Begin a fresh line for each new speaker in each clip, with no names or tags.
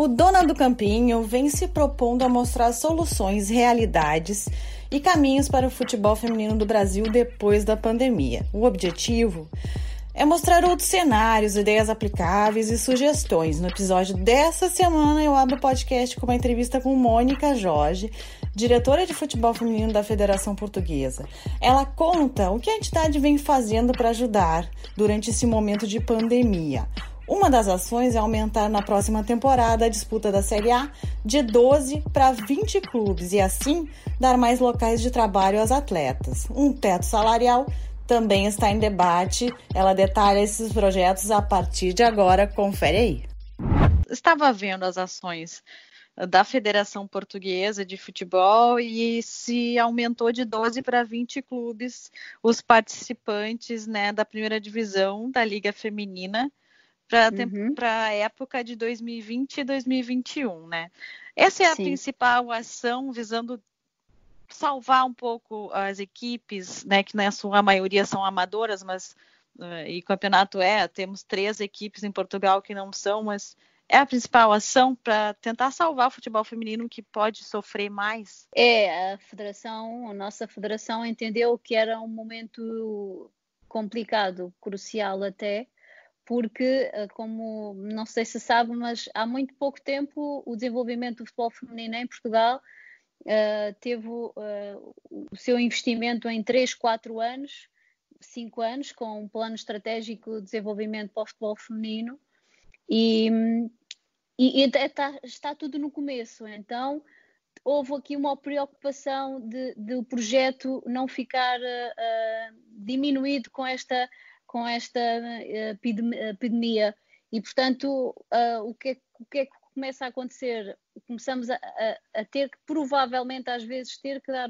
O Dona do Campinho vem se propondo a mostrar soluções, realidades e caminhos para o futebol feminino do Brasil depois da pandemia. O objetivo é mostrar outros cenários, ideias aplicáveis e sugestões. No episódio dessa semana, eu abro o podcast com uma entrevista com Mônica Jorge, diretora de futebol feminino da Federação Portuguesa. Ela conta o que a entidade vem fazendo para ajudar durante esse momento de pandemia. Uma das ações é aumentar na próxima temporada a disputa da Série A de 12 para 20 clubes e assim dar mais locais de trabalho às atletas. Um teto salarial também está em debate. Ela detalha esses projetos a partir de agora. Confere aí.
Estava vendo as ações da Federação Portuguesa de Futebol e se aumentou de 12 para 20 clubes os participantes né, da primeira divisão da Liga Feminina para uhum. a época de 2020 e 2021, né? Essa é a Sim. principal ação visando salvar um pouco as equipes, né, que na sua maioria são amadoras, mas uh, e campeonato é, temos três equipes em Portugal que não são, mas é a principal ação para tentar salvar o futebol feminino que pode sofrer mais?
É, a federação, a nossa federação entendeu que era um momento complicado, crucial até, porque, eh, como não sei se sabe, mas há muito pouco tempo o desenvolvimento do futebol feminino em Portugal uh, teve uh, o seu investimento em 3, 4 anos, 5 anos, com um plano estratégico de desenvolvimento para o futebol feminino. E, e, e está, está, tudo no começo, então houve aqui uma preocupação de, de o projeto não ficar uh, diminuído com esta, com esta epidemia. E portanto o que, é, o que é que começa a acontecer, começamos a, a, a, ter que provavelmente às vezes ter que dar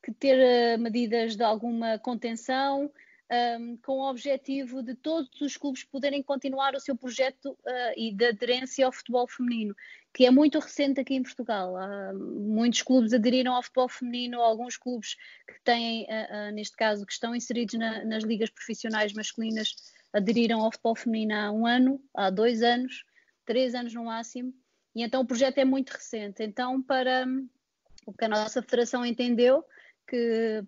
que ter medidas de alguma contenção um, com o objetivo de todos os clubes poderem continuar o seu projeto uh, e de aderência ao futebol feminino, que é muito recente aqui em Portugal. Uh, muitos clubes aderiram ao futebol feminino, alguns clubes que têm, uh, neste caso, que estão inseridos na, nas ligas profissionais masculinas, aderiram ao futebol feminino há um ano, há dois anos três anos no máximo, e então o projeto é muito recente. Então, para o que a nossa federação entendeu, que,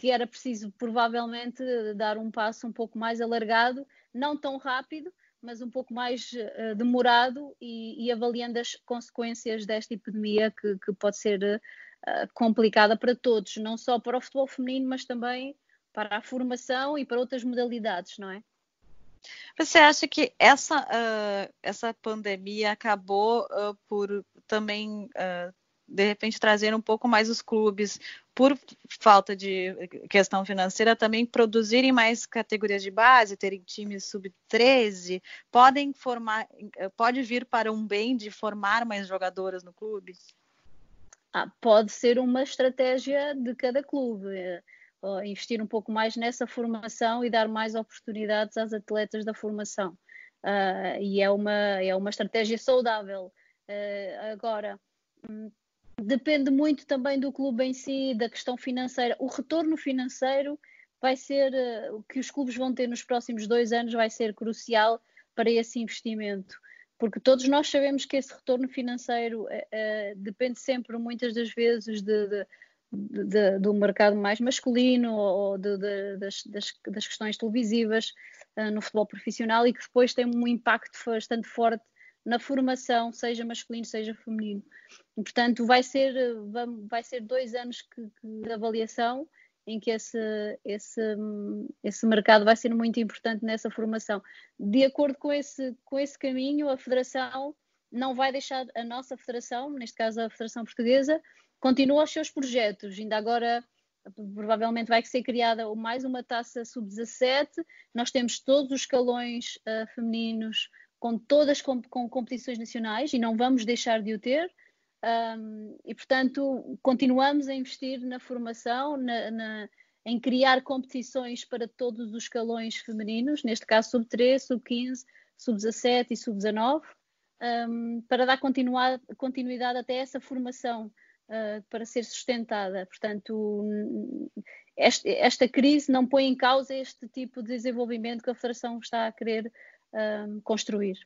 que era preciso provavelmente dar um passo um pouco mais alargado, não tão rápido, mas um pouco mais uh, demorado e, e, avaliando as consequências desta epidemia que, que pode ser uh, complicada para todos, não só para o futebol feminino, mas também para a formação e para outras modalidades, não é?
Você acha que essa, uh, essa pandemia acabou por também, de repente, trazer um pouco mais os clubes, por falta de questão financeira, também produzirem mais categorias de base, terem times sub-13? Podem formar, pode vir para um bem de formar mais jogadoras no clube?
Ah, pode ser uma estratégia de cada clube uh, investir um pouco mais nessa formação e dar mais oportunidades às atletas da formação. Uh, e é uma, é uma estratégia saudável. Uh, agora, um, depende muito também do clube em si, da questão financeira. O retorno financeiro vai ser, uh, o que os clubes vão ter nos próximos dois anos vai ser crucial para esse investimento. Porque todos nós sabemos que esse retorno financeiro depende sempre, muitas das vezes, de, de de, do mercado mais masculino ou de, das, das, das, questões televisivas uh, no futebol profissional e que depois tem um impacto bastante forte na formação, seja masculino, seja feminino. E, portanto, vai ser, vai ser dois anos que, que, de avaliação em que esse, esse, esse mercado vai ser muito importante nessa formação. De acordo com esse, com esse caminho, a Federação não vai deixar a nossa Federação, neste caso a Federação Portuguesa, continua os seus projetos. Ainda agora, provavelmente, vai ser criada mais uma taça sub-17. Nós temos todos os escalões uh, femininos com todas com, com, competições nacionais e não vamos deixar de o ter. Um, e, portanto, continuamos a investir na formação, na, na, em criar competições para todos os escalões femininos, neste caso sub-13, sub-15, sub-17 e sub-19, um, para dar continuidade até essa formação uh, para ser sustentada. Portanto, este, esta crise não põe em causa este tipo de desenvolvimento que a Federação está a querer uh, construir.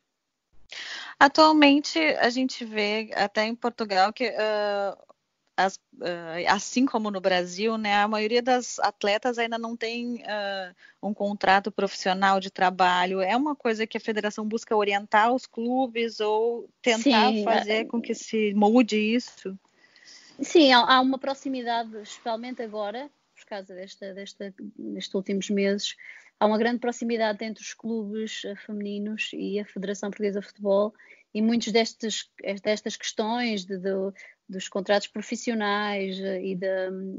Atualmente, a gente vê até em Portugal que uh, as, uh, assim como no Brasil, né, a maioria das atletas ainda não tem uh, um contrato profissional de trabalho. É uma coisa que a federação busca orientar os clubes ou tentar Sim, fazer é... com que se mude isso?
Sim, há uma proximidade, especialmente agora, por causa desta, desta, destes últimos meses, há uma grande proximidade entre os clubes eh, femininos e a Federação Portuguesa de Futebol e muitas destas, destas questões de, de, dos contratos profissionais eh, e, de,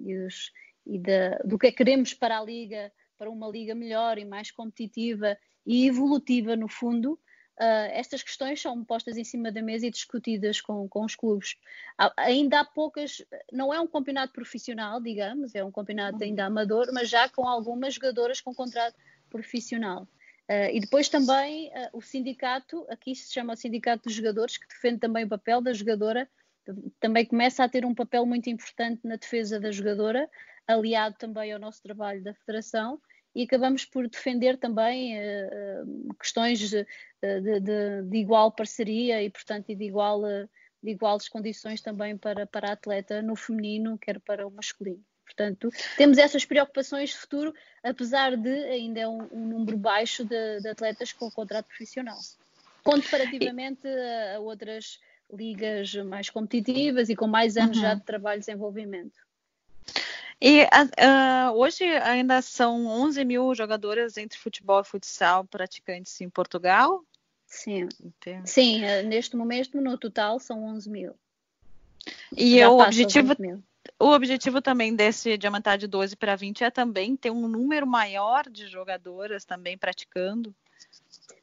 e, dos, e do que é que queremos para a Liga, para uma Liga melhor e mais competitiva e evolutiva, no fundo, uh, estas questões são postas em cima da mesa e discutidas com, com os clubes. Há, ainda há poucas, não é um campeonato profissional, digamos, é um campeonato ainda amador, mas já com algumas jogadoras com contrato profissional. Uh, e depois também uh, o sindicato, aqui se chama o Sindicato dos Jogadores, que defende também o papel da jogadora também começa a ter um papel muito importante na defesa da jogadora, aliado também ao nosso trabalho da Federação, e acabamos por defender também uh, questões de, de, de, de, igual parceria e, portanto, de, igual, de iguais condições também para, para a atleta no feminino, quer para o masculino. Portanto, temos essas preocupações de futuro, apesar de ainda é um, um número baixo de, de, atletas com contrato profissional, comparativamente a outras ligas mais competitivas e com mais anos uhum. já de trabalho e desenvolvimento.
E uh, hoje ainda são 11 mil jogadoras entre futebol e futsal praticantes em Portugal?
Sim, Sim uh, neste momento no total são 11 mil.
E o objetivo, o objetivo também desse de aumentar de 12 para 20 é também ter um número maior de jogadoras também praticando?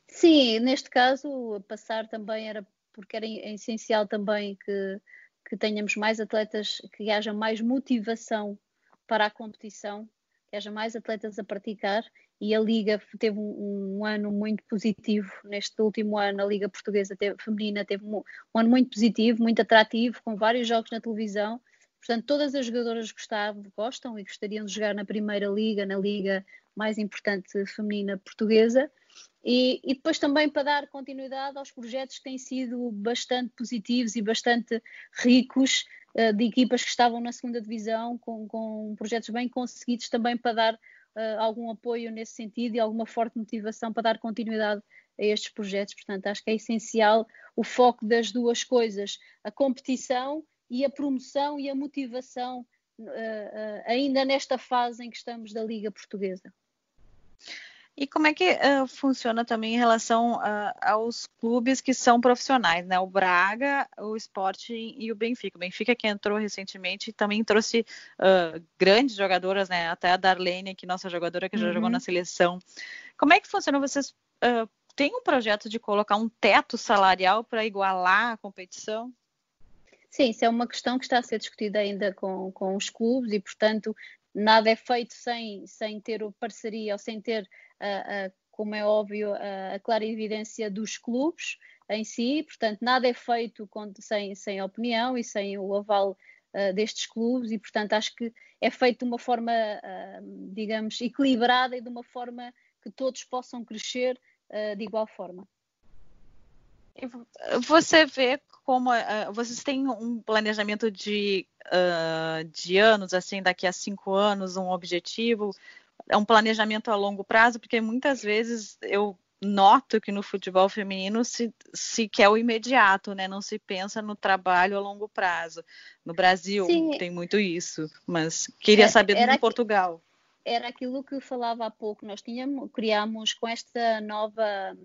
Sim, neste caso, passar também era porque era essencial também que, que tenhamos mais atletas, que haja mais motivação para a competição, que haja mais atletas a praticar e a Liga teve um, um ano muito positivo neste último ano, a Liga Portuguesa teve, Feminina teve um, um, ano muito positivo, muito atrativo, com vários jogos na televisão, portanto todas as jogadoras gostavam, gostam e gostariam de jogar na Primeira Liga, na Liga mais importante feminina portuguesa, e, e, depois também para dar continuidade aos projetos que têm sido bastante positivos e bastante ricos uh, de equipas que estavam na segunda divisão, com, com projetos bem conseguidos também para dar uh, algum apoio nesse sentido e alguma forte motivação para dar continuidade a estes projetos. Portanto, acho que é essencial o foco das duas coisas, a competição e a promoção e a motivação, uh, ainda nesta fase em que estamos da Liga Portuguesa.
E como é que uh, funciona também em relação uh, aos clubes que são profissionais, né? O Braga, o Sporting e o Benfica. O Benfica que entrou recentemente também trouxe uh, grandes jogadoras, né? Até a Darlene, que nossa jogadora que já uhum. jogou na seleção. Como é que funciona? Vocês têm um projeto de colocar um teto salarial para igualar a competição?
Sim, isso é uma questão que está a ser discutida ainda com, com os clubes e, portanto, nada é feito sem, sem ter parceria ou sem ter como é óbvio, a, clara evidência dos clubes em si, portanto, nada é feito com, sem, sem opinião e sem o aval uh, destes clubes, e portanto, acho que é feito de uma forma, uh, digamos, equilibrada e de uma forma que todos possam crescer uh, de igual forma.
Você vê como vocês têm um planejamento de, de anos, assim, daqui a cinco anos, um objetivo é um planejamento a longo prazo, porque muitas vezes eu noto que no futebol feminino se, se quer o imediato, né? Não se pensa no trabalho a longo prazo. No Brasil Sim. tem muito isso, mas queria é, saber no Portugal.
Era aquilo que falava há pouco. Nós tínhamos, criámos com esta nova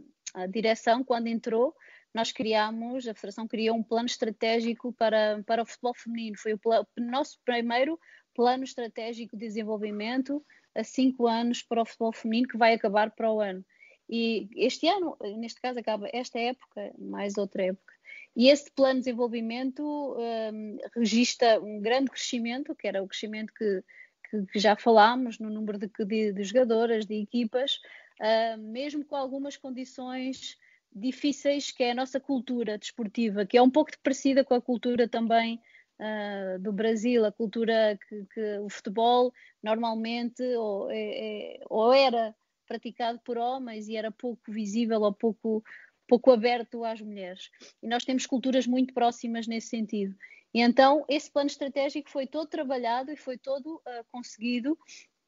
direção, quando entrou, nós criámos, a Federação criou um plano estratégico para, para o futebol feminino. Foi o, o nosso primeiro plano estratégico de desenvolvimento a cinco anos para o futebol feminino, que vai acabar para o ano. E este ano, neste caso, acaba esta época, mais outra época. E esse plano de desenvolvimento um, registra um grande crescimento, que era o crescimento que, que, que já falámos, no número de, de, de jogadoras, de equipas, uh, mesmo com algumas condições difíceis, que é a nossa cultura desportiva, que é um pouco parecida com a cultura também uh, do Brasil, a cultura que, que, o futebol normalmente ou, é, é, ou, era praticado por homens e era pouco visível ou pouco, pouco aberto às mulheres. E nós temos culturas muito próximas nesse sentido. E então, esse plano estratégico foi todo trabalhado e foi todo uh, conseguido,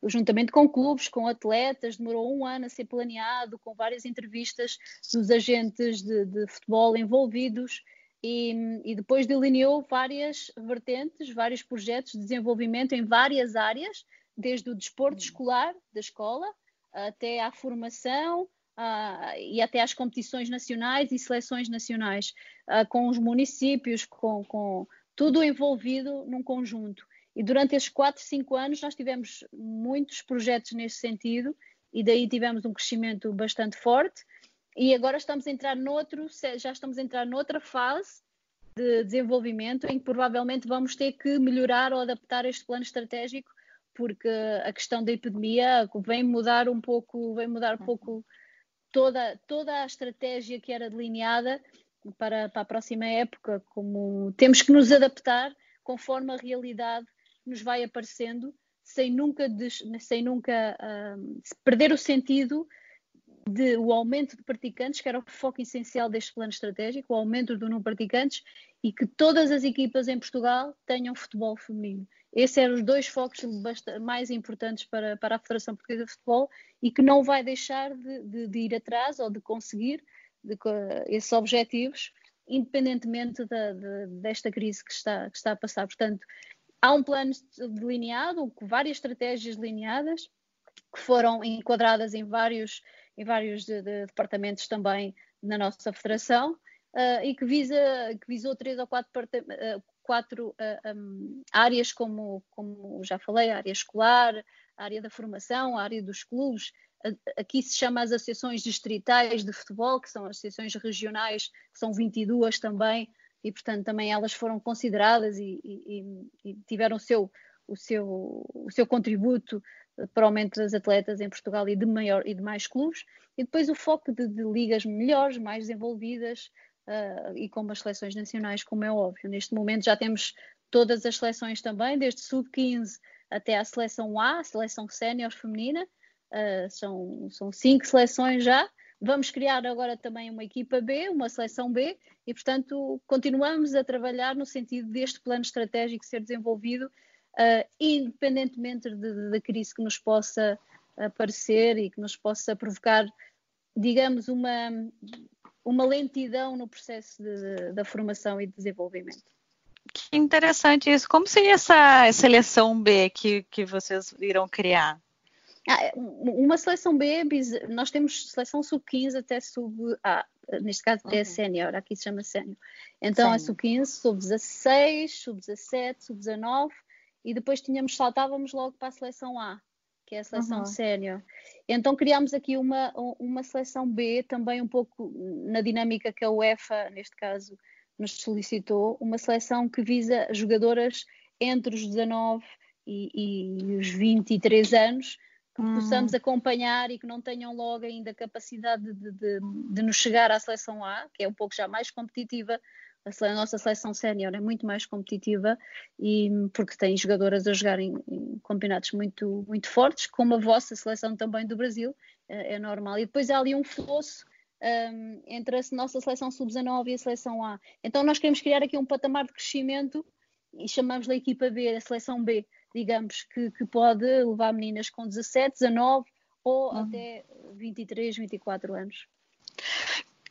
juntamente com clubes, com atletas, demorou um ano a ser planeado, com várias entrevistas dos agentes de, de futebol envolvidos. E, e, depois delineou várias vertentes, vários projetos de desenvolvimento em várias áreas, desde o desporto hum. escolar da escola até à formação, uh, e até às competições nacionais e seleções nacionais, uh, com os municípios, com, com, tudo envolvido num conjunto. E durante esses 4, 5 anos nós tivemos muitos projetos nesse sentido e daí tivemos um crescimento bastante forte e agora estamos a entrar noutro, já estamos a entrar noutra fase de desenvolvimento em que provavelmente vamos ter que melhorar ou adaptar este plano estratégico porque a questão da epidemia vem mudar um pouco, vem mudar um pouco toda, toda a estratégia que era delineada para, para a próxima época, como temos que nos adaptar conforme a realidade nos vai aparecendo, sem nunca, sem nunca um, perder o sentido de o aumento de praticantes, que era o foco essencial deste plano estratégico, o aumento do número de praticantes e que todas as equipas em Portugal tenham futebol feminino. Esses eram os dois focos mais importantes para, para a Federação Portuguesa de Futebol e que não vai deixar de, de, de ir atrás ou de conseguir de, esses objetivos, independentemente da, desta crise que está, que está a passar. Portanto, há um plano delineado, com várias estratégias delineadas, que foram enquadradas em vários, em vários departamentos também na nossa federação. Uh, e que, visa, que visou três ou quatro, uh, quatro ah, um, áreas, como, como já falei, a área escolar, a área da formação, a área dos clubes. Aqui se chama as associações distritais de futebol, que são as associações regionais, que são 22 também, e portanto também elas foram consideradas e, e, e tiveram o seu, o, seu, o seu contributo para o aumento das atletas em Portugal e de, maior, e de mais clubes. E depois o foco de, de ligas melhores, mais desenvolvidas, uh, e como as seleções nacionais, como é óbvio. Neste momento já temos todas as seleções também, desde sub-15 até a seleção A, a seleção sénior feminina, uh, são, são cinco seleções já. Vamos criar agora também uma equipa B, uma seleção B, e portanto continuamos a trabalhar no sentido deste plano estratégico ser desenvolvido, uh, independentemente da crise que nos possa aparecer e que nos possa provocar, digamos, uma uma lentidão no processo de, da formação e de desenvolvimento.
Que interessante isso. Como seria essa seleção B que, que vocês irão criar?
Ah, é, uma seleção B, nós temos seleção sub-15 até sub-A, neste caso é uhum. sénior, aqui se chama sénior. Então, a sub-15, sub-16, sub-17, sub-19 e depois tínhamos, saltávamos logo para a seleção A que é a seleção uhum. sénior. Então criámos aqui uma, uma seleção B, também um pouco na dinâmica que a UEFA, neste caso, nos solicitou, uma seleção que visa jogadoras entre os 19 e, e os 23 anos, que uhum. possamos acompanhar e que não tenham logo ainda capacidade de, de, de, nos chegar à seleção A, que é um pouco já mais competitiva, a, nossa seleção sénior é muito mais competitiva e porque tem jogadoras a jogar em, em, campeonatos muito, muito fortes, como a vossa seleção também do Brasil, é, é normal. E depois há ali um fosso um, entre a nossa seleção sub-19 e a seleção A. Então nós queremos criar aqui um patamar de crescimento e chamamos-lhe a equipa B, a seleção B, digamos, que, que pode levar meninas com 17, 19 ou uhum. até 23, 24 anos.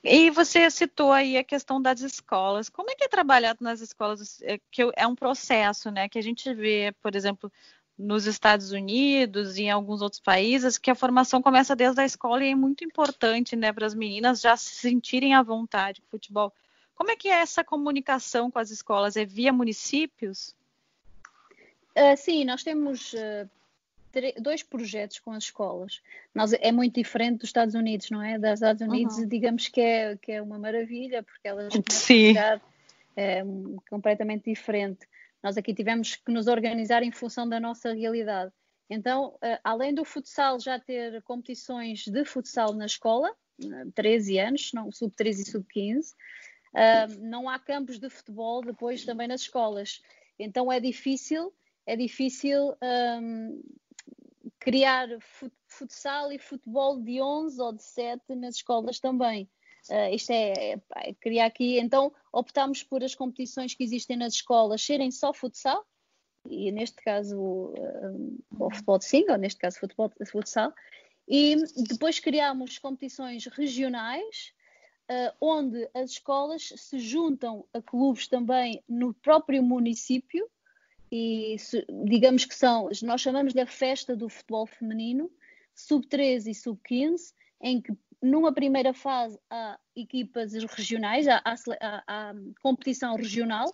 E você citou aí a questão das escolas. Como é que é trabalhado nas escolas? É, que é um processo, né? Que a gente vê, por exemplo, nos Estados Unidos e em alguns outros países, que a formação começa desde a escola e é muito importante, né, para as meninas já se sentirem à vontade com futebol. Como é que é essa comunicação com as escolas? É via municípios?
Uh, sim, nós temos uh, dois projetos com as escolas. Nós, é muito diferente dos Estados Unidos, não é? Das Estados Unidos, uhum. digamos que é, que é uma maravilha, porque elas
Sim.
é, completamente diferente. Nós aqui tivemos que nos organizar em função da nossa realidade. Então, uh, além do futsal já ter competições de futsal na escola, 13 anos, não, sub-13 e sub-15, uh, eh, não há campos de futebol depois também nas escolas. Então é difícil, é difícil um, criar futsal e futebol de 11 ou de 7 nas escolas também. Uh, isto é, é, é, criar aqui, então optámos por as competições que existem nas escolas serem só futsal, e neste caso uh, o futebol de single, neste caso futebol futsal, e depois criámos competições regionais, uh, onde as escolas se juntam a clubes também no próprio município, e digamos que são, nós chamamos-lhe a festa do futebol feminino, sub-13 e sub-15, em que numa primeira fase há equipas regionais, há, há, há, competição regional,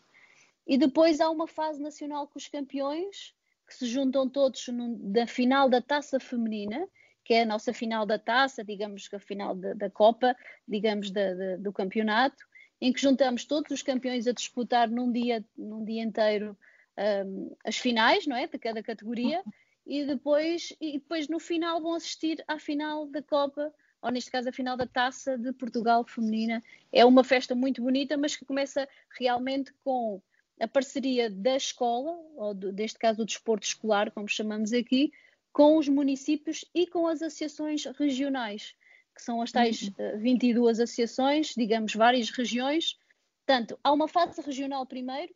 e depois há uma fase nacional com os campeões, que se juntam todos no, da final da taça feminina, que é a nossa final da taça, digamos que a final da, da Copa, digamos da, da, do campeonato, em que juntamos todos os campeões a disputar num dia, num dia inteiro um, as finais, não é, de cada categoria, e depois, e depois no final vão assistir à final da Copa ou neste caso a final da Taça de Portugal Feminina. É uma festa muito bonita, mas que começa realmente com a parceria da escola, ou do, deste caso do desporto escolar, como chamamos aqui, com os municípios e com as associações regionais, que são as tais uhum. 22 eh, associações, digamos, várias regiões. Portanto, há uma fase regional primeiro,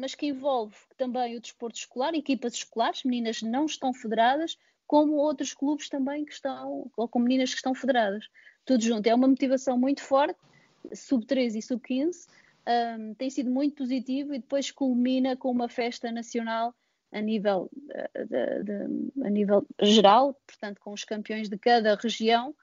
mas que envolve também o desporto escolar, equipas escolares, meninas não estão federadas, como outros clubes também que estão, ou com meninas que estão federadas. Tudo junto. É uma motivação muito forte, sub-13 e sub-15. Um, tem sido muito positivo e depois culmina com uma festa nacional a nível, de, de, de, a nível geral, portanto, com os campeões de cada região,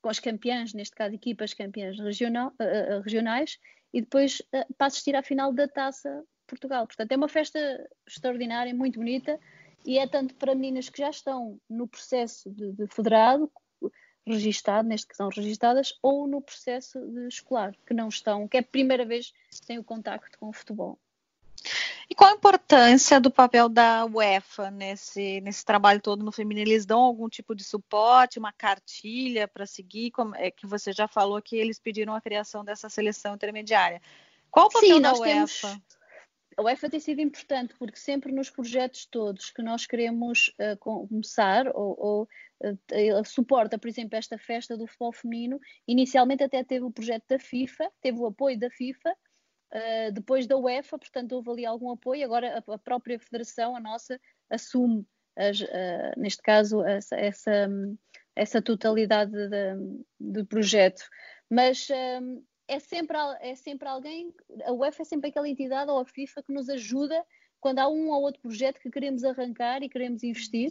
com as campeãs, neste caso, equipas campeãs regional, uh, regionais, e depois uh, para assistir à final da Taça Portugal. Portanto, é uma festa extraordinária, muito bonita, e é tanto para meninas que já estão no processo de, de federado, registado, neste que são registadas, ou no processo de escolar, que não estão, que é a primeira vez que têm o contacto com o futebol.
E qual a importância do papel da UEFA nesse, nesse trabalho todo no feminino? Eles dão algum tipo de suporte, uma cartilha para seguir? Como é que você já falou que eles pediram a criação dessa seleção intermediária. Qual o papel Sim, da UEFA? Temos,
a UEFA tem sido importante porque sempre nos projetos todos que nós queremos uh, começar ou, ou uh, suporta, por exemplo, esta festa do futebol feminino, inicialmente até teve o projeto da FIFA, teve o apoio da FIFA, uh, depois da UEFA, portanto houve ali algum apoio, agora a, a própria federação, a nossa, assume, as, neste caso, essa, essa, essa totalidade do projeto. Mas é sempre, é sempre alguém, a UEFA é sempre aquela entidade ou a FIFA que nos ajuda quando há um ou outro projeto que queremos arrancar e queremos investir.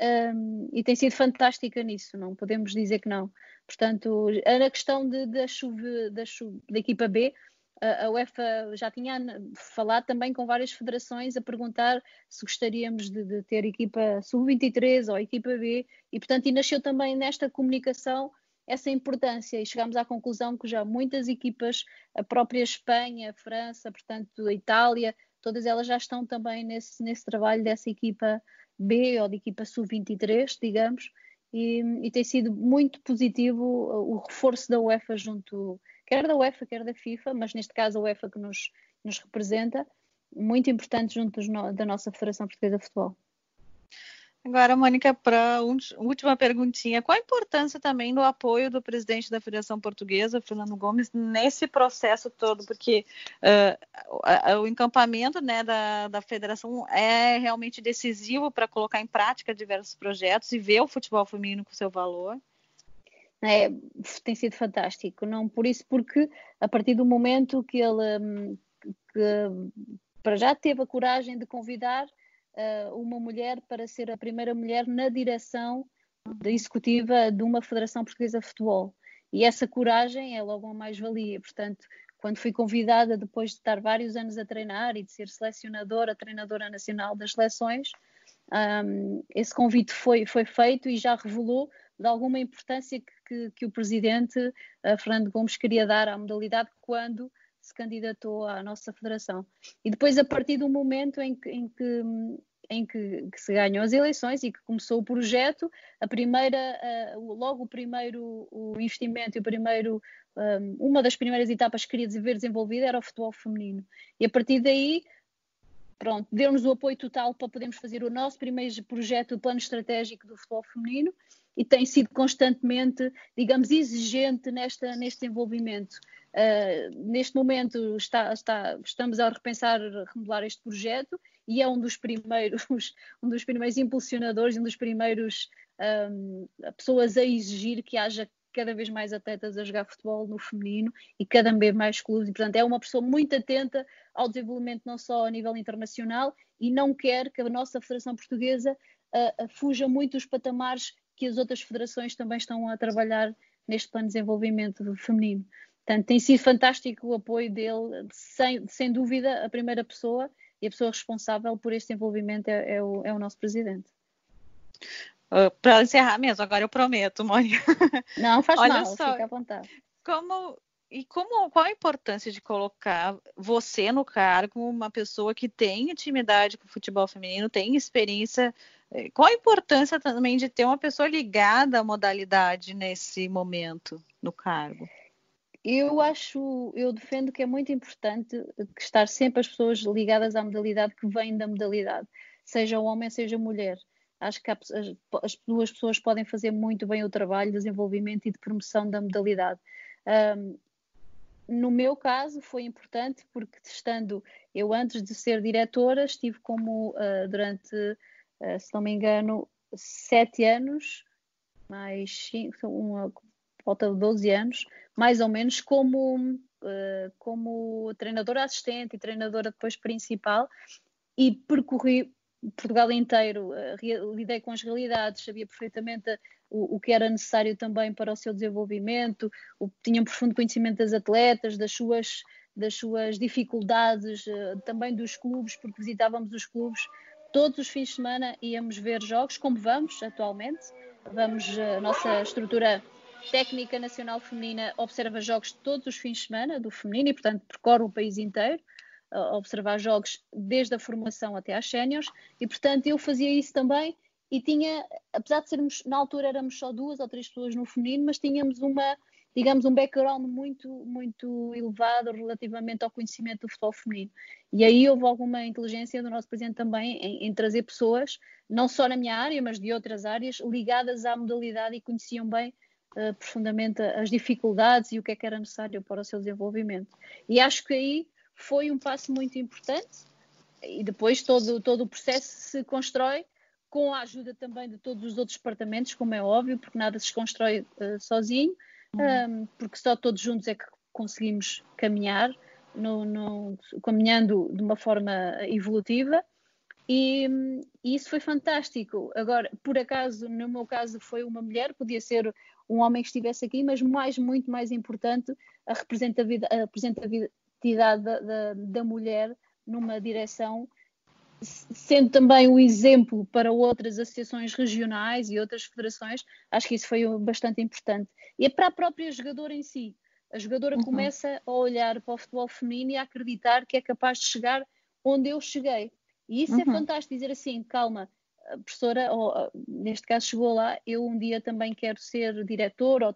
Um, e tem sido fantástica nisso, não podemos dizer que não. Portanto, na questão de, da, chuva, da, da equipa B, a, a UEFA já tinha falado também com várias federações a perguntar se gostaríamos de, de ter equipa sub-23 ou equipa B, e portanto, e nasceu também nesta comunicação essa importância e chegamos à conclusão que já muitas equipas, a própria Espanha, a França, portanto a Itália, todas elas já estão também nesse, nesse trabalho dessa equipa B ou de equipa sub-23, digamos, e, e, tem sido muito positivo o reforço da UEFA junto, quer da UEFA, quer da FIFA, mas neste caso a UEFA que nos, nos representa, muito importante junto da nossa Federação Portuguesa de Futebol.
Agora, Mônica, para última perguntinha, qual a importância também do apoio do presidente da Federação Portuguesa, Fernando Gomes, nesse processo todo? Porque uh, o encampamento né, da, da federação é realmente decisivo para colocar em prática diversos projetos e ver o futebol feminino com seu valor.
É, tem sido fantástico, não por isso, porque a partir do momento que ele hum, que, para já teve a coragem de convidar uh, uma mulher para ser a primeira mulher na direção da executiva de uma Federação Portuguesa de Futebol. E essa coragem é logo uma mais-valia. Portanto, quando fui convidada, depois de estar vários anos a treinar e de ser selecionadora, treinadora nacional das seleções, um, esse convite foi, foi feito e já revelou de alguma importância que, que, que o presidente uh, Fernando Gomes queria dar à modalidade quando se candidatou à nossa federação. E depois, a partir do momento em que, em que, em que, que se ganhou as eleições e que começou o projeto, a primeira, uh, logo o primeiro o investimento e o primeiro, um, uma das primeiras etapas que queria ver desenvolvida era o futebol feminino. E a partir daí, pronto, deu-nos o apoio total para podermos fazer o nosso primeiro projeto, o plano estratégico do futebol feminino, e tem sido constantemente, digamos, exigente nesta, neste envolvimento. Uh, neste momento está, está, estamos a repensar, remodelar este projeto e é um dos primeiros, um dos primeiros impulsionadores, um dos primeiros um, pessoas a exigir que haja cada vez mais atletas a jogar futebol no feminino e cada vez mais clubes. E, portanto, é uma pessoa muito atenta ao desenvolvimento não só a nível internacional e não quer que a nossa Federação Portuguesa uh, fuja muito dos patamares que as outras federações também estão a trabalhar neste plano de desenvolvimento feminino. Portanto, tem sido fantástico o apoio dele, sem, sem dúvida, a primeira pessoa e a pessoa responsável por este envolvimento é, é, o, é o nosso presidente.
Uh, para encerrar mesmo, agora eu prometo, Mônica.
Não faz Olha mal, só, fica à vontade.
Como e como qual a importância de colocar você no cargo, uma pessoa que tem intimidade com o futebol feminino, tem experiência? Eh, qual a importância também de ter uma pessoa ligada à modalidade nesse momento no cargo?
Eu acho, eu defendo que é muito importante estar sempre as pessoas ligadas à modalidade que vêm da modalidade, seja homem, seja mulher. Acho que as, as duas pessoas podem fazer muito bem o trabalho de desenvolvimento e de promoção da modalidade. Um, no meu caso foi importante porque estando eu antes de ser diretora estive como uh, durante uh, se não me engano sete anos mais cinco, uma volta de 12 anos mais ou menos como uh, como treinadora assistente e treinadora depois principal e percorri Portugal inteiro, uh, lidei com as realidades, sabia perfeitamente o, o, que era necessário também para o seu desenvolvimento, o, tinha um profundo conhecimento das atletas, das suas, das suas dificuldades, uh, também dos clubes, porque visitávamos os clubes todos os fins de semana, íamos ver jogos, como vamos atualmente. Vamos, a nossa estrutura técnica nacional feminina observa jogos todos os fins de semana do feminino e, portanto, percorre o país inteiro observar jogos desde a formação até às séniores e, portanto, eu fazia isso também e tinha, apesar de sermos, na altura éramos só duas ou três pessoas no feminino, mas tínhamos uma, digamos, um background muito, muito elevado relativamente ao conhecimento do futebol feminino. E aí houve alguma inteligência do nosso presidente também em, em trazer pessoas, não só na minha área, mas de outras áreas, ligadas à modalidade e conheciam bem uh, profundamente as dificuldades e o que é que era necessário para o seu desenvolvimento. E acho que aí foi um passo muito importante e depois todo, todo o processo se constrói com a ajuda também de todos os outros departamentos, como é óbvio, porque nada se constrói uh, sozinho, uhum. um, porque só todos juntos é que conseguimos caminhar, no, no, caminhando de uma forma evolutiva. E, e, isso foi fantástico. Agora, por acaso, no meu caso, foi uma mulher, podia ser um homem que estivesse aqui, mas mais, muito mais importante, a representatividade, a representatividade identidade da, da, da mulher numa direção, sendo também um exemplo para outras associações regionais e outras federações, acho que isso foi bastante importante. E é para a própria jogadora em si. A jogadora uhum. começa a olhar para o futebol feminino e a acreditar que é capaz de chegar onde eu cheguei. E isso é uhum. é fantástico, dizer assim, calma, a professora, ou, neste caso chegou lá, eu um dia também quero ser diretor, ou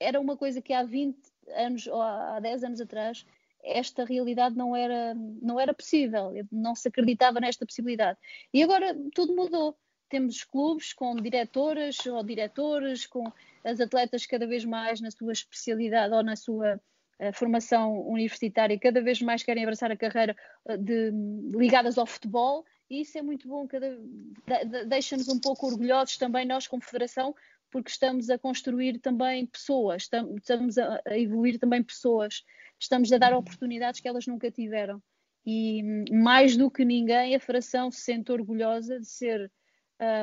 era uma coisa que há 20 anos ou há 10 anos atrás esta realidade não era, não era possível, não se acreditava nesta possibilidade. E agora tudo mudou. Temos clubes com diretoras ou diretores, com as atletas cada vez mais na sua especialidade ou na sua uh, formação universitária, cada vez mais querem abraçar a carreira uh, de, ligadas ao futebol, e isso é muito bom, de, deixa-nos um pouco orgulhosos também, nós como federação, porque estamos a construir também pessoas, estamos a, evoluir também pessoas estamos a dar uhum. oportunidades que elas nunca tiveram. E mais do que ninguém, a Federação se sente orgulhosa de ser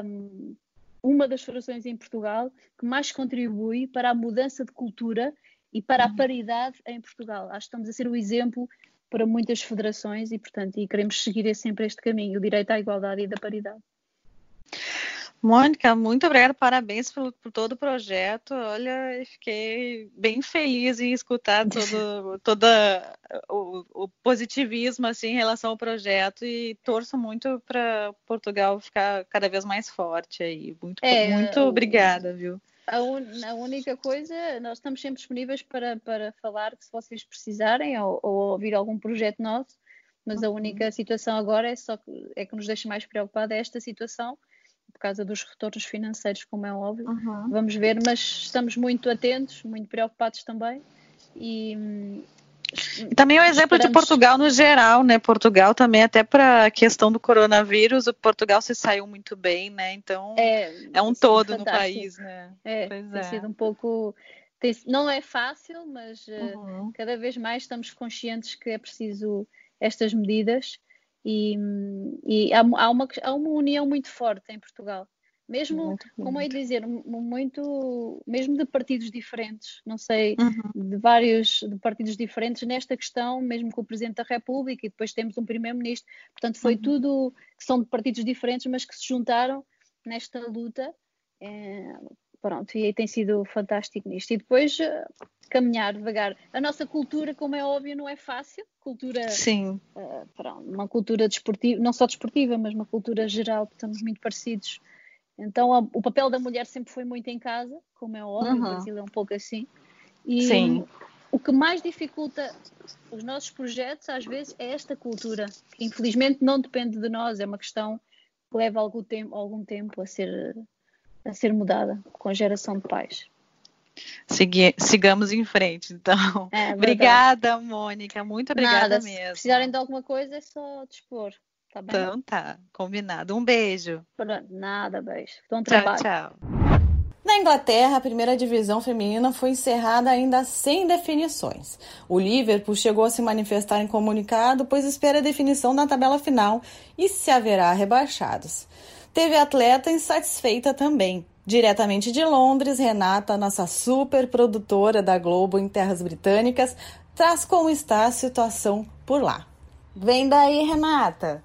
um, uma das federações em Portugal que mais contribui para a mudança de cultura e para a uhum. paridade em Portugal. Acho que estamos a ser o exemplo para muitas federações e, portanto, e queremos seguir sempre este caminho, o direito à igualdade e da paridade.
Mônica, muito obrigada, parabéns por, por, todo o projeto. Olha, fiquei bem feliz em escutar todo, todo o, o, positivismo assim, em relação ao projeto e torço muito para Portugal ficar cada vez mais forte aí. Muito, é, muito obrigada, viu?
A, un, a, única coisa, nós estamos sempre disponíveis para, para falar se vocês precisarem ou, ou ouvir algum projeto nosso, mas a única situação agora é só que, é que nos deixa mais preocupada é esta situação causa dos retornos financeiros, como é óbvio. Uhum. Vamos ver, mas estamos muito atentos, muito preocupados também. E,
e também o é um exemplo Esperamos... de Portugal no geral, né? Portugal também, até para a questão do coronavírus, o Portugal se saiu muito bem, né? Então é, é um todo no país, né?
É, pois tem é. sido um pouco. Tem... não é fácil, mas eh, uhum. uh, cada vez mais estamos conscientes que é preciso estas medidas e, e há, há, uma, há uma união muito forte em Portugal mesmo, muito, como é dizer, muito, mesmo de partidos diferentes, não sei, uhum. de vários de partidos diferentes nesta questão, mesmo com o Presidente da República e depois temos um Primeiro-Ministro, portanto foi uhum. tudo que são de partidos diferentes, mas que se juntaram nesta luta, é, pronto, e aí tem sido fantástico nisto. E depois uh, caminhar devagar. A nossa cultura, como é óbvio, não é fácil, cultura,
Sim.
Uh, pronto, uma cultura desportiva, não só desportiva, mas uma cultura geral, estamos muito parecidos então a, o papel da mulher sempre foi muito em casa, como é óbvio, uhum. o Brasil é um pouco assim. E
Sim.
o que mais dificulta os nossos projetos, às vezes, é esta cultura, que infelizmente não depende de nós, é uma questão que leva algum tempo, algum tempo a, ser, a ser mudada com a geração de pais.
Segui sigamos em frente, então. É, obrigada, Mônica. Muito obrigada Nada, mesmo. Se
precisarem de alguma coisa, é só dispor. Tá bem?
Então tá, combinado. Um beijo.
Nada, beijo. Bom
trabalho. Tchau, tchau.
Na Inglaterra, a primeira divisão feminina foi encerrada ainda sem definições. O Liverpool chegou a se manifestar em comunicado, pois espera a definição da tabela final e se haverá rebaixados. Teve atleta insatisfeita também. Diretamente de Londres, Renata, nossa super produtora da Globo em terras britânicas, traz como está a situação por lá. Vem daí, Renata.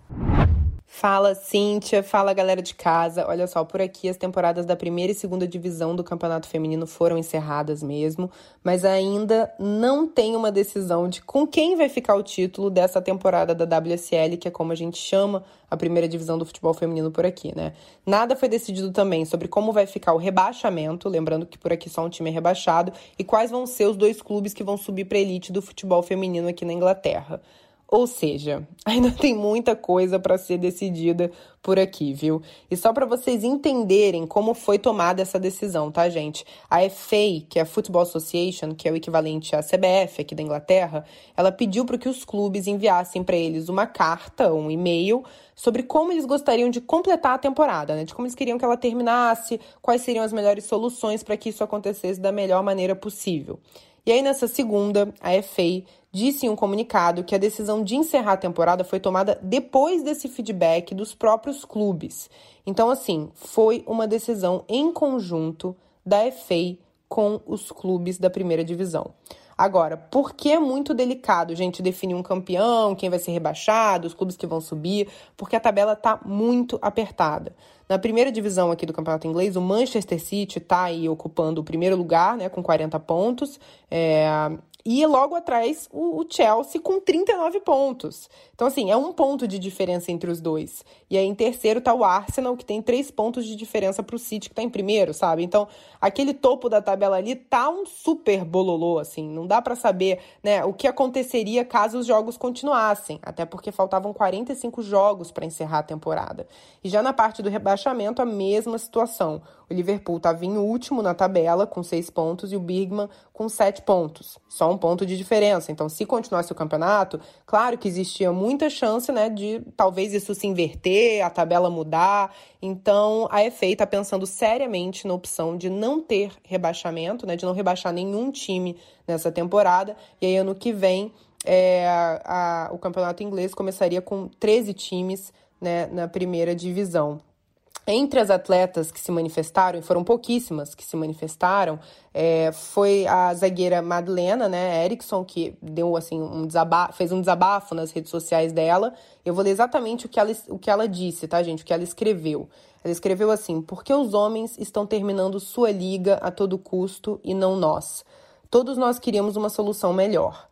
Fala, Cíntia. Fala, galera de casa. Olha só, por aqui as temporadas da primeira e segunda divisão do Campeonato Feminino foram encerradas mesmo, mas ainda não tem uma decisão de com quem vai ficar o título dessa temporada da WSL, que é como a gente chama a primeira divisão do futebol feminino por aqui, né? Nada foi decidido também sobre como vai ficar o rebaixamento, lembrando que por aqui só um time é rebaixado, e quais vão ser os dois clubes que vão subir para elite do futebol feminino aqui na Inglaterra. Ou seja, ainda tem muita coisa para ser decidida por aqui, viu? E só para vocês entenderem como foi tomada essa decisão, tá, gente? A FA, que é a Football Association, que é o equivalente à CBF aqui da Inglaterra, ela pediu para que os clubes enviassem para eles uma carta, um e-mail sobre como eles gostariam de completar a temporada, né? De como eles queriam que ela terminasse, quais seriam as melhores soluções para que isso acontecesse da melhor maneira possível. E aí, nessa segunda, a FA disse em um comunicado que a decisão de encerrar a temporada foi tomada depois desse feedback dos próprios clubes. Então, assim, foi uma decisão em conjunto da FA com os clubes da primeira divisão. Agora, por que é muito delicado, gente, definir um campeão, quem vai ser rebaixado, os clubes que vão subir? Porque a tabela está muito apertada. Na primeira divisão aqui do campeonato inglês, o Manchester City está aí ocupando o primeiro lugar, né, com 40 pontos. É, e logo atrás, o, o, Chelsea com 39 pontos. Então, assim, é um ponto de diferença entre os dois. E aí, em terceiro, tá o Arsenal, que tem três pontos de diferença pro City, que tá em primeiro, sabe? Então, aquele topo da tabela ali tá um super bololô, assim. Não dá para saber, né, o que aconteceria caso os jogos continuassem. Até porque faltavam 45 jogos para encerrar a temporada. E já na parte do rebaixamento, a mesma situação. O Liverpool estava em último na tabela, com seis pontos, e o Bigman com sete pontos. Só um ponto de diferença. Então, se continuasse o campeonato, claro que existia muita chance né, de talvez isso se inverter, a tabela mudar. Então, a FA está pensando seriamente na opção de não ter rebaixamento, né, de não rebaixar nenhum time nessa temporada. E aí, ano que vem, é, a, o campeonato inglês começaria com 13 times né, na primeira divisão. Entre as atletas que se manifestaram, e foram pouquíssimas que se manifestaram, é, foi a zagueira Madalena, né, Erickson, que deu assim um desabafo, fez um desabafo nas redes sociais dela. Eu vou ler exatamente o que ela, o que ela disse, tá, gente? O que ela escreveu. Ela escreveu assim: porque os homens estão terminando sua liga a todo custo e não nós. Todos nós queríamos uma solução melhor.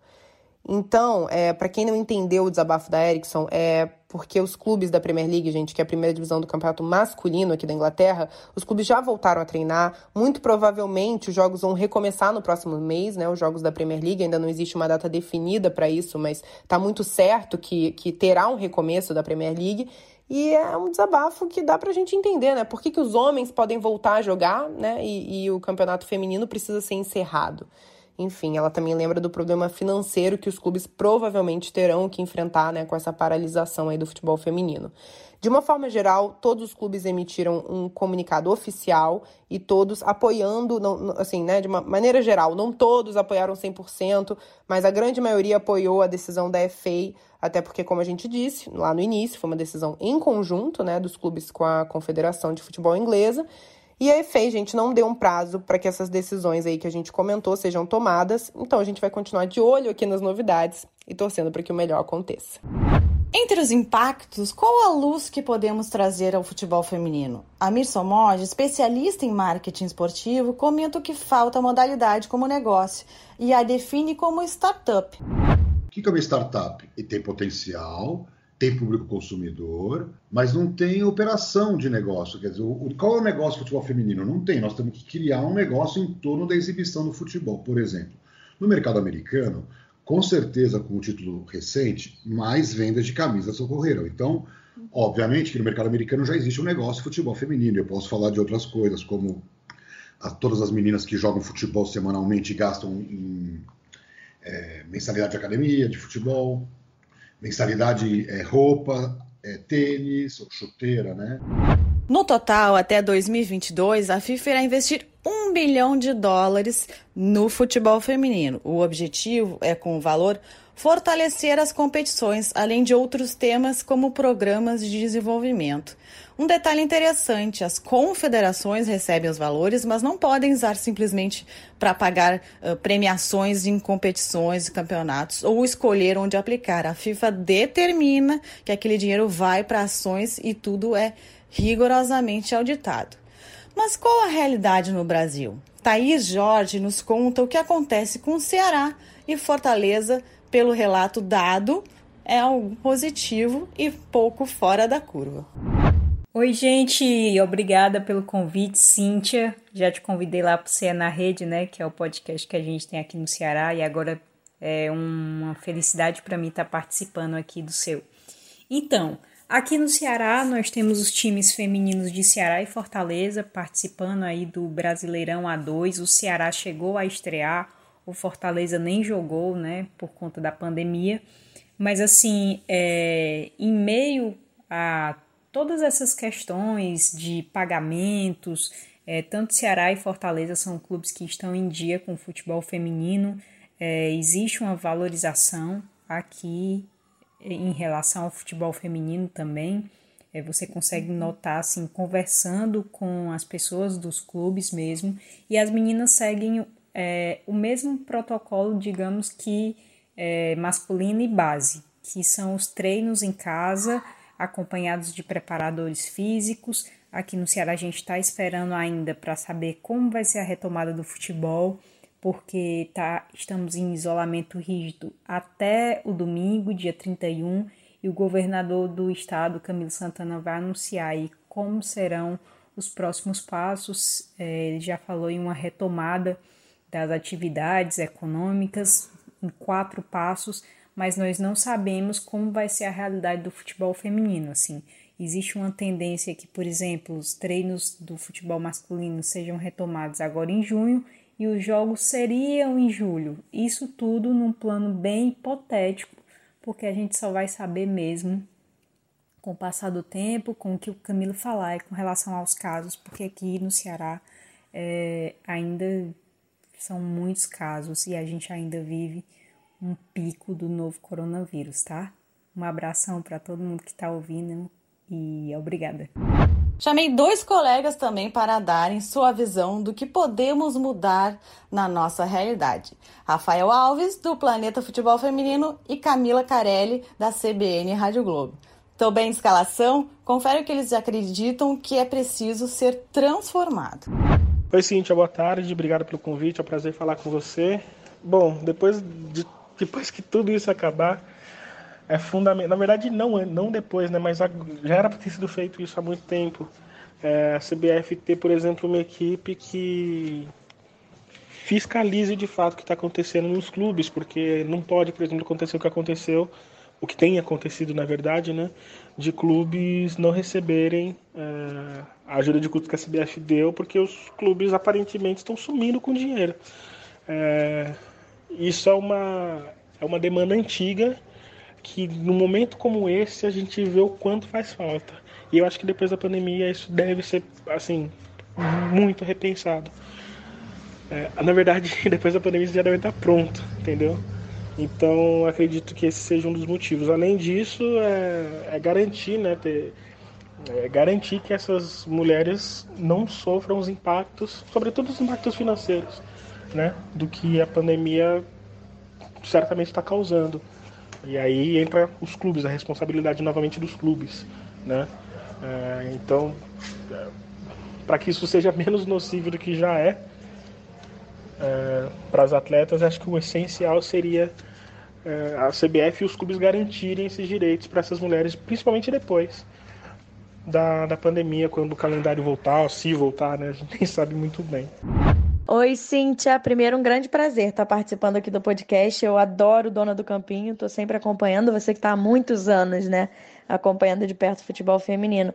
Então, é, para quem não entendeu o desabafo da Erickson, é porque os clubes da Premier League, gente, que é a primeira divisão do campeonato masculino aqui da Inglaterra, os clubes já voltaram a treinar. Muito provavelmente os jogos vão recomeçar no próximo mês, né? Os jogos da Premier League ainda não existe uma data definida para isso, mas está muito certo que, que terá um recomeço da Premier League. E é um desabafo que dá pra gente entender, né? Por que, que os homens podem voltar a jogar, né? E, e o campeonato feminino precisa ser encerrado. Enfim, ela também lembra do problema financeiro que os clubes provavelmente terão que enfrentar né, com essa paralisação aí do futebol feminino. De uma forma geral, todos os clubes emitiram um comunicado oficial e todos apoiando, não, assim, né, de uma maneira geral, não todos apoiaram 100%, mas a grande maioria apoiou a decisão da FA, até porque, como a gente disse lá no início, foi uma decisão em conjunto, né, dos clubes com a Confederação de Futebol Inglesa. E a EFEI, gente, não deu um prazo para que essas decisões aí que a gente comentou sejam tomadas. Então a gente vai continuar de olho aqui nas novidades e torcendo para que o melhor aconteça.
Entre os impactos, qual a luz que podemos trazer ao futebol feminino? Amir Somod, especialista em marketing esportivo, comenta que falta a modalidade como negócio e a define como startup.
O que é uma startup? E tem potencial, tem público consumidor, mas não tem operação de negócio. Quer dizer, o, qual é o negócio do futebol feminino? Não tem. Nós temos que criar um negócio em torno da exibição do futebol. Por exemplo, no mercado americano, com certeza, com o título recente, mais vendas de camisas ocorreram. Então, obviamente que no mercado americano já existe um negócio de futebol feminino. Eu posso falar de outras coisas, como a, todas as meninas que jogam futebol semanalmente gastam em é, mensalidade de academia, de futebol, mensalidade é roupa, é, tênis ou chuteira, né?
No total, até 2022, a FIFA irá investir um bilhão de dólares no futebol feminino. O objetivo é, com o valor, fortalecer as competições, além de outros temas como programas de desenvolvimento. Um detalhe interessante: as confederações recebem os valores, mas não podem usar simplesmente para pagar uh, premiações em competições e campeonatos ou escolher onde aplicar. A FIFA determina que aquele dinheiro vai para ações e tudo é rigorosamente auditado. Mas qual a realidade no Brasil? Thaís Jorge nos conta o que acontece com o Ceará e Fortaleza pelo relato dado, é algo positivo e pouco fora da curva.
Oi, gente, obrigada pelo convite, Cíntia. Já te convidei lá para você na rede, né? Que é o podcast que a gente tem aqui no Ceará, e agora é uma felicidade para mim estar tá participando aqui do seu. Então, aqui no Ceará nós temos os times femininos de Ceará e Fortaleza participando aí do Brasileirão A2. O Ceará chegou a estrear o Fortaleza nem jogou, né, por conta da pandemia. Mas, assim, é, em meio a todas essas questões de pagamentos, é, tanto Ceará e Fortaleza são clubes que estão em dia com o futebol feminino. É, existe uma valorização aqui em relação ao futebol feminino também. É, você consegue notar, assim, conversando com as pessoas dos clubes mesmo. E as meninas seguem é, o mesmo protocolo, digamos que é, masculino e base, que são os treinos em casa, acompanhados de preparadores físicos. Aqui no Ceará a gente está esperando ainda para saber como vai ser a retomada do futebol, porque tá, estamos em isolamento rígido até o domingo, dia 31, e o governador do estado, Camilo Santana, vai anunciar aí como serão os próximos passos. É, ele já falou em uma retomada das atividades econômicas em quatro passos, mas nós não sabemos como vai ser a realidade do futebol feminino. Assim, existe uma tendência que, por exemplo, os treinos do futebol masculino sejam retomados agora em junho e os jogos seriam em julho. Isso tudo num plano bem hipotético, porque a gente só vai saber mesmo com o passar do tempo, com o que o Camilo falar com relação aos casos, porque aqui no Ceará é, ainda são muitos casos e a gente ainda vive um pico do novo coronavírus, tá? Um abração para todo mundo que está ouvindo e obrigada.
Chamei dois colegas também para darem sua visão do que podemos mudar na nossa realidade. Rafael Alves, do Planeta Futebol Feminino, e Camila Carelli, da CBN Rádio Globo. Estou bem de escalação? Confere o que eles acreditam que é preciso ser transformado.
Oi, Cíntia, boa tarde, obrigado pelo convite, é um prazer falar com você. Bom, depois, de, depois que tudo isso acabar, é fundamental. Na verdade, não, não depois, né? Mas já era para ter sido feito isso há muito tempo. É, a CBF ter, por exemplo, uma equipe que fiscalize de fato o que está acontecendo nos clubes, porque não pode, por exemplo, acontecer o que aconteceu o que tem acontecido, na verdade, né, de clubes não receberem é, a ajuda de custos que a CBF deu, porque os clubes aparentemente estão sumindo com dinheiro. É, isso é uma, é uma demanda antiga que, num momento como esse, a gente vê o quanto faz falta. E eu acho que depois da pandemia isso deve ser, assim, muito repensado. É, na verdade, depois da pandemia isso já deve estar pronto, entendeu? Então, acredito que esse seja um dos motivos. Além disso, é, é garantir, né, ter, é garantir que essas mulheres não sofram os impactos, sobretudo os impactos financeiros, né, do que a pandemia certamente está causando. E aí entra os clubes, a responsabilidade novamente dos clubes, né? É, então, é, para que isso seja menos nocivo do que já é, é, para as atletas, acho que o essencial seria é, a CBF e os clubes garantirem esses direitos para essas mulheres, principalmente depois da, da pandemia, quando o calendário voltar, se voltar, né? A gente nem sabe muito bem.
Oi, Cíntia. Primeiro, um grande prazer estar participando aqui do podcast. Eu adoro Dona do Campinho, estou sempre acompanhando. Você que está há muitos anos, né? Acompanhando de perto o futebol feminino.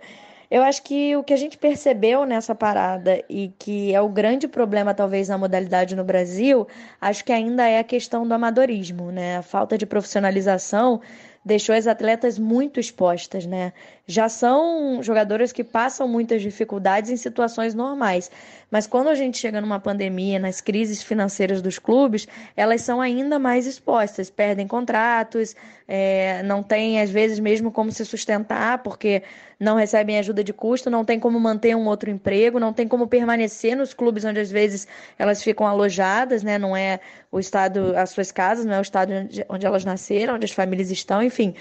Eu acho que o que a gente percebeu nessa parada e que é o grande problema, talvez, na modalidade no Brasil, acho que ainda é a questão do amadorismo, né? A falta de profissionalização deixou as atletas muito expostas, né? Já são jogadoras que passam muitas dificuldades em situações normais, mas quando a gente chega numa pandemia, nas crises financeiras dos clubes, elas são ainda mais expostas, perdem contratos, é, não tem às vezes mesmo como se sustentar, porque não recebem ajuda de custo, não tem como manter um outro emprego, não tem como permanecer nos clubes onde às vezes elas ficam alojadas, né? Não é o estado, as suas casas, não é o estado onde elas nasceram, onde as famílias estão, enfim.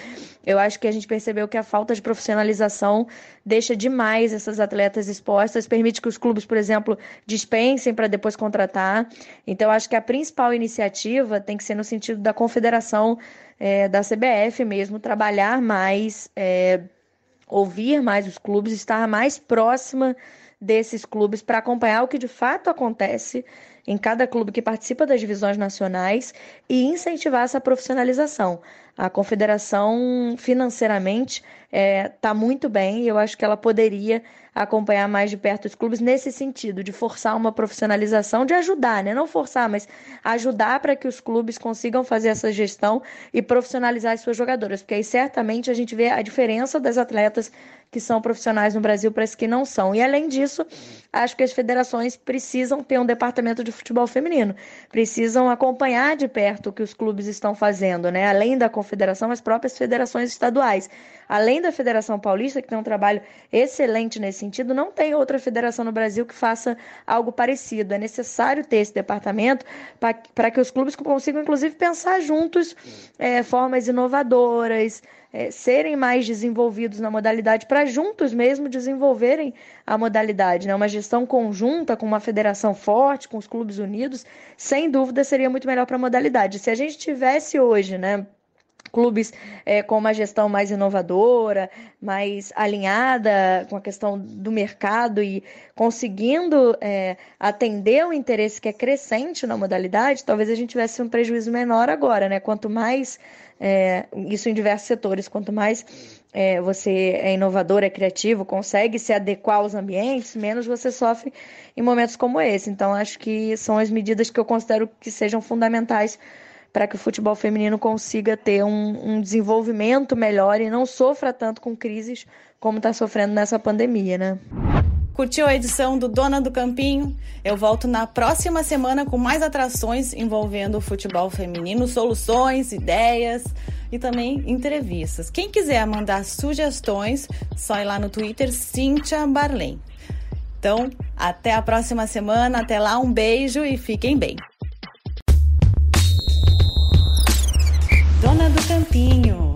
Eu acho que a gente percebeu que a falta de profissionalização deixa demais essas atletas expostas, permite que os clubes, por exemplo, dispensem para depois contratar. Então, acho que a principal iniciativa tem que ser no sentido da confederação é, da CBF mesmo, trabalhar mais. É, ouvir mais os clubes, estar mais próxima desses clubes para acompanhar o que de fato acontece em cada clube que participa das divisões nacionais e incentivar essa profissionalização. A confederação financeiramente está é, tá muito bem e eu acho que ela poderia acompanhar mais de perto os clubes nesse sentido, de forçar uma profissionalização, de ajudar, né? Não forçar, mas ajudar para que os clubes consigam fazer essa gestão e profissionalizar as suas jogadoras, porque aí certamente a gente vê a diferença das atletas que são profissionais no Brasil para as que não são. E além disso, acho que as federações precisam ter um departamento de futebol feminino, precisam acompanhar de perto o que os clubes estão fazendo, né? Além da confederação, as próprias federações estaduais. Além da Federação Paulista, que tem um trabalho excelente nesse sentido, não tem outra federação no Brasil que faça algo parecido. É necessário ter esse departamento para que os clubes consigam, inclusive, pensar juntos é, formas inovadoras, é, serem mais desenvolvidos na modalidade, para juntos mesmo desenvolverem a modalidade. Né? Uma gestão conjunta com uma federação forte, com os clubes unidos, sem dúvida seria muito melhor para a modalidade. Se a gente tivesse hoje, né? Clubes é, com uma gestão mais inovadora, mais alinhada com a questão do mercado e conseguindo é, atender o interesse que é crescente na modalidade, talvez a gente tivesse um prejuízo menor agora, né? Quanto mais é, isso em diversos setores, quanto mais é, você é inovador, é criativo, consegue se adequar aos ambientes, menos você sofre em momentos como esse. Então, acho que são as medidas que eu considero que sejam fundamentais para que o futebol feminino consiga ter um, um desenvolvimento melhor e não sofra tanto com crises como está sofrendo nessa pandemia, né? Curtiu a edição do Dona do Campinho? Eu volto na próxima semana com mais atrações envolvendo o futebol feminino, soluções, ideias e também entrevistas. Quem quiser mandar sugestões, só ir lá no Twitter Cintia Barlem. Então, até a próxima semana, até lá, um beijo e fiquem bem. Dona do Campinho.